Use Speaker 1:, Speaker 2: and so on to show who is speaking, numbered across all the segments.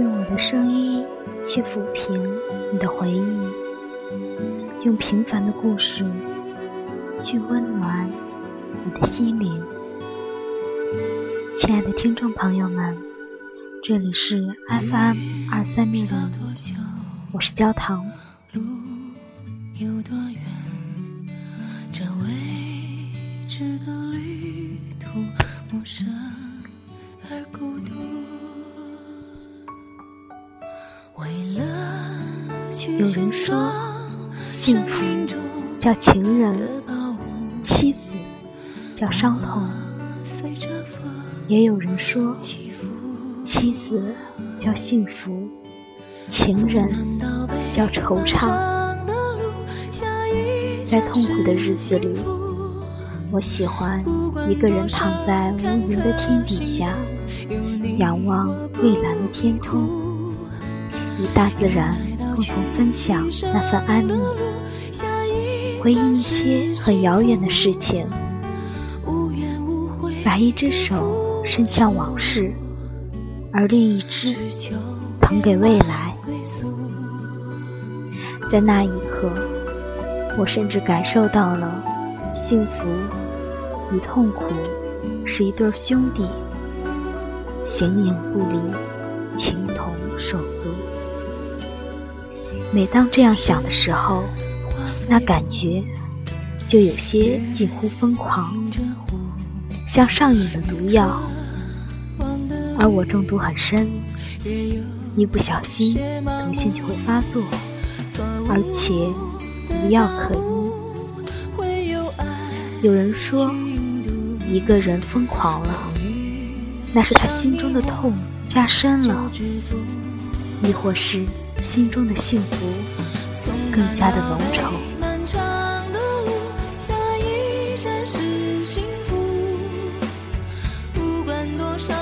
Speaker 1: 用我的声音去抚平你的回忆，用平凡的故事去温暖你的心灵。亲爱的听众朋友们，这里是 FM 二三六零，我是焦糖。路有多远？这未知的旅有人说，幸福叫情人，妻子叫伤痛；也有人说，妻子叫幸福，情人叫惆怅。在痛苦的日子里，我喜欢一个人躺在无云的天底下，仰望蔚蓝的天空，与大自然。共同分享那份安宁，回忆一些很遥远的事情，把一只手伸向往事，而另一只腾给未来。在那一刻，我甚至感受到了幸福与痛苦是一对兄弟，形影不离，每当这样想的时候，那感觉就有些近乎疯狂，像上瘾的毒药。而我中毒很深，一不小心毒性就会发作，而且无药可医。有人说，一个人疯狂了，那是他心中的痛加深了，亦或是。心中的幸福更加的浓稠。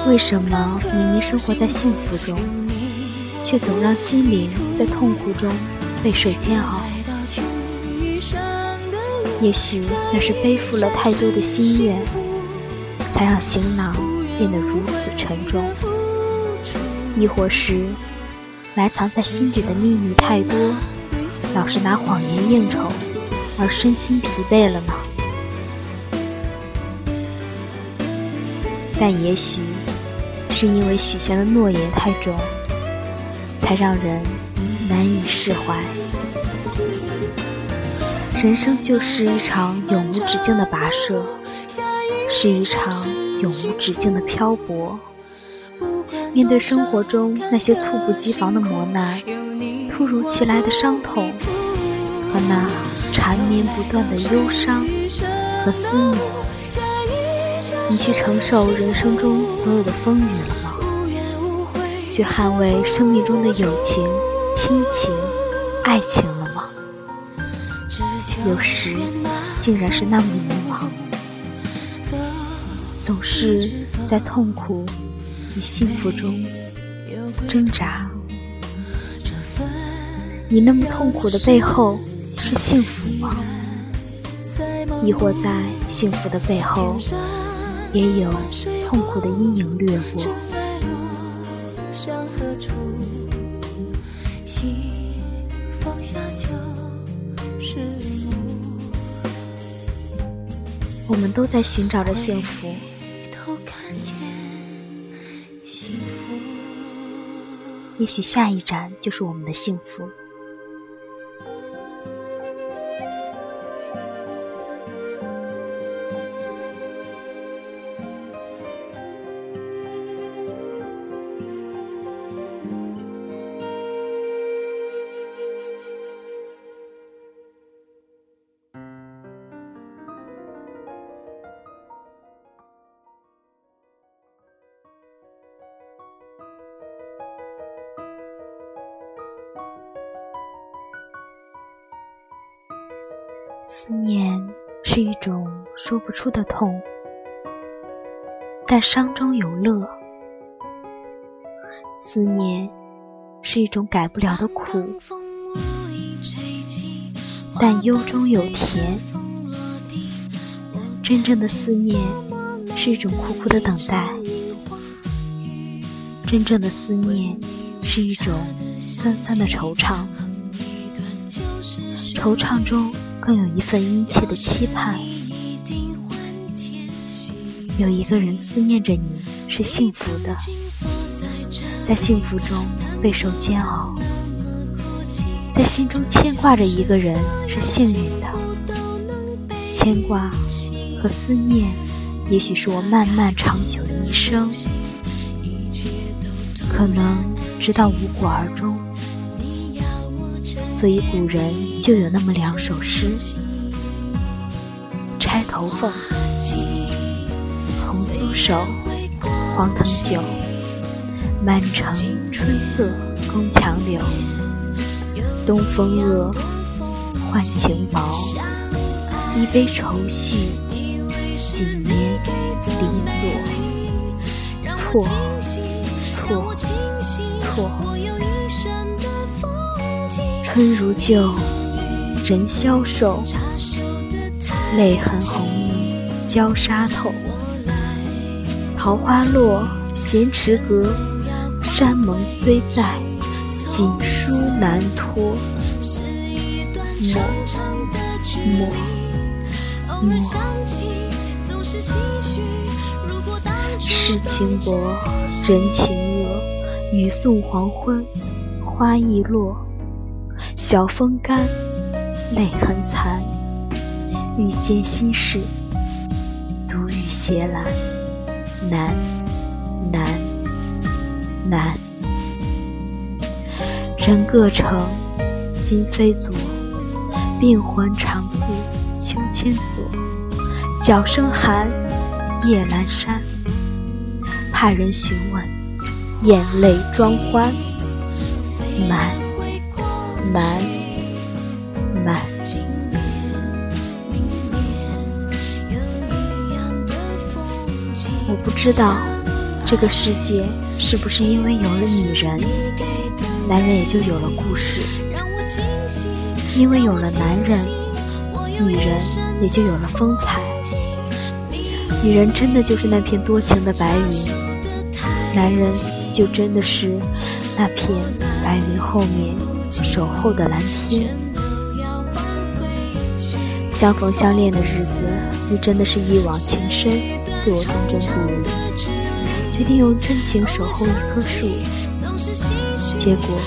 Speaker 1: 为什么明明生活在幸福中，却总让心灵在痛苦中备受煎熬？也许那是背负了太多的心愿，才让行囊变得如此沉重；亦或是……埋藏在心底的秘密太多，老是拿谎言应酬，而身心疲惫了呢？但也许是因为许下的诺言太重，才让人难以释怀。人生就是一场永无止境的跋涉，是一场永无止境的漂泊。面对生活中那些猝不及防的磨难、突如其来的伤痛和那缠绵不断的忧伤和思念，你去承受人生中所有的风雨了吗？去捍卫生命中的友情、亲情、爱情了吗？有时竟然是那么迷茫，总是在痛苦。与幸福中挣扎，你那么痛苦的背后是幸福吗？亦或在幸福的背后也有痛苦的阴影掠过？我们都在寻找着幸福。也许下一站就是我们的幸福。思念是一种说不出的痛，但伤中有乐；思念是一种改不了的苦，但忧中有甜。真正的思念是一种苦苦的等待，真正的思念是一种酸酸的惆怅，惆怅中更有一份殷切的期盼。有一个人思念着你是幸福的，在幸福中备受煎熬，在心中牵挂着一个人是幸运的，牵挂和思念，也许是我漫漫长久的一生。可能直到无果而终，所以古人就有那么两首诗：钗头凤，红酥手，黄藤酒，满城春色宫墙柳。东风恶，换情薄，一杯愁绪，几年离索，错。错错，春如旧，人消瘦，泪痕红浥娇纱透。桃花落，闲池阁，山盟虽在，锦书难托。莫莫莫，世情薄，人情恶。雨送黄昏，花易落，晓风干，泪痕残。欲笺心事，独语斜阑，难难难。人各成，今非昨，病魂长似秋千索。角声寒，夜阑珊，怕人询问。眼泪装欢，满满满。我不知道这个世界是不是因为有了女人，男人也就有了故事；因为有了男人，女人也就有了风采。女人真的就是那片多情的白云，男人。就真的是那片白云后面守候的蓝天。相逢相恋的日子，你真的是一往情深，对我忠贞不渝，决定用真情守候一棵树。结果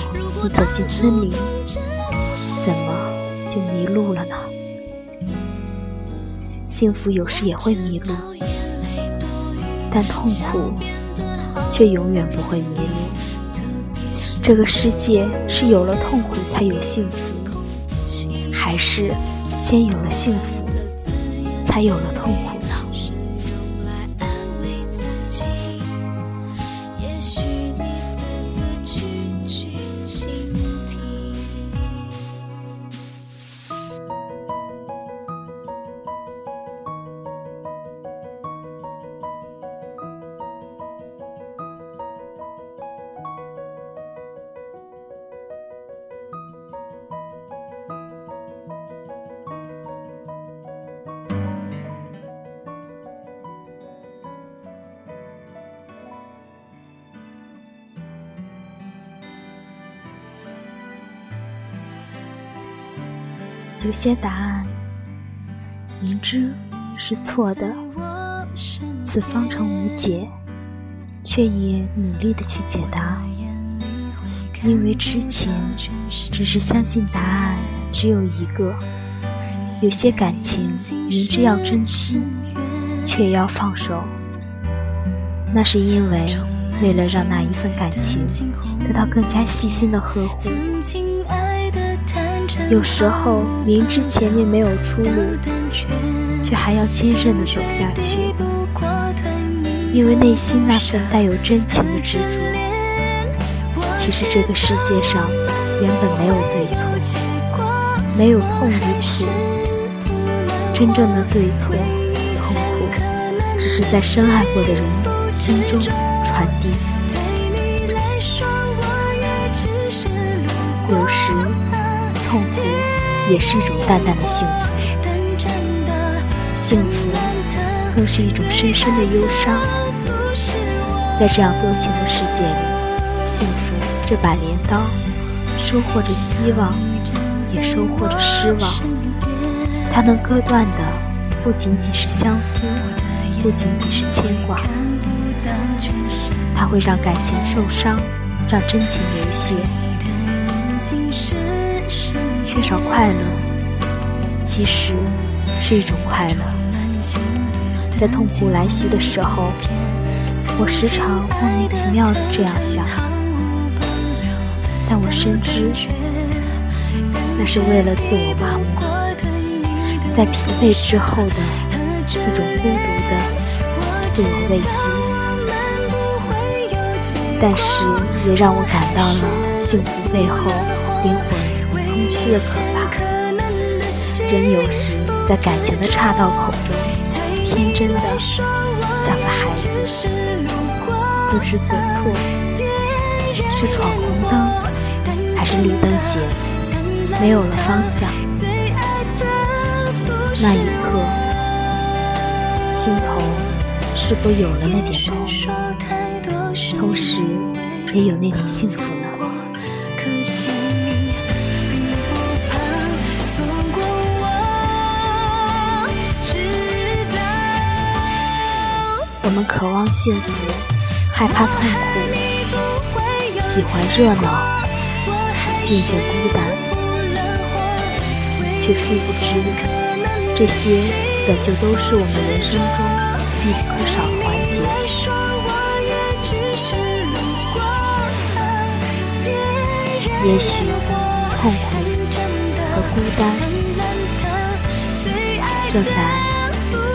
Speaker 1: 你走进森林，怎么就迷路了呢？幸福有时也会迷路，但痛苦。却永远不会迷路。这个世界是有了痛苦才有幸福，还是先有了幸福才有了痛苦？有些答案明知是错的，此方程无解，却也努力的去解答。因为痴情只是相信答案只有一个。有些感情明知要珍惜，却要放手，那是因为为了让那一份感情得到更加细心的呵护。有时候明知前面没有出路，却还要坚韧地走下去，因为内心那份带有真情的执着。其实这个世界上原本没有对错，没有痛与苦，真正的对错、痛苦，只是在深爱过的人心中传递。也是一种淡淡的幸福，幸福更是一种深深的忧伤。在这样多情的世界里，幸福。这把镰刀，收获着希望，也收获着失望。它能割断的不仅仅是相思，不仅仅是牵挂。它会让感情受伤，让真情流血。缺少快乐，其实是一种快乐。在痛苦来袭的时候，我时常莫名其妙的这样想，但我深知，那是为了自我麻木，在疲惫之后的一种孤独的自我慰藉。但是也让我感到了幸福背后灵魂空虚的可怕。人有时在感情的岔道口中，天真的像个孩子，不知所措，是闯红灯还是绿灯前，没有了方向。那一刻，心头是否有了那点痛？同时，也有那点幸福我们渴望幸福，害怕痛苦，喜欢热闹，并且孤单，却殊不知，这些本就都是我们人生中必不可少的环节。也许痛苦和孤单正在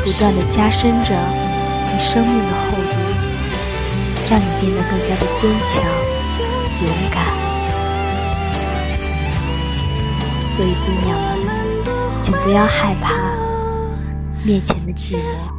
Speaker 1: 不断的加深着生命的厚度，让你变得更加的坚强、勇敢。所以，姑娘们，请不要害怕面前的寂寞。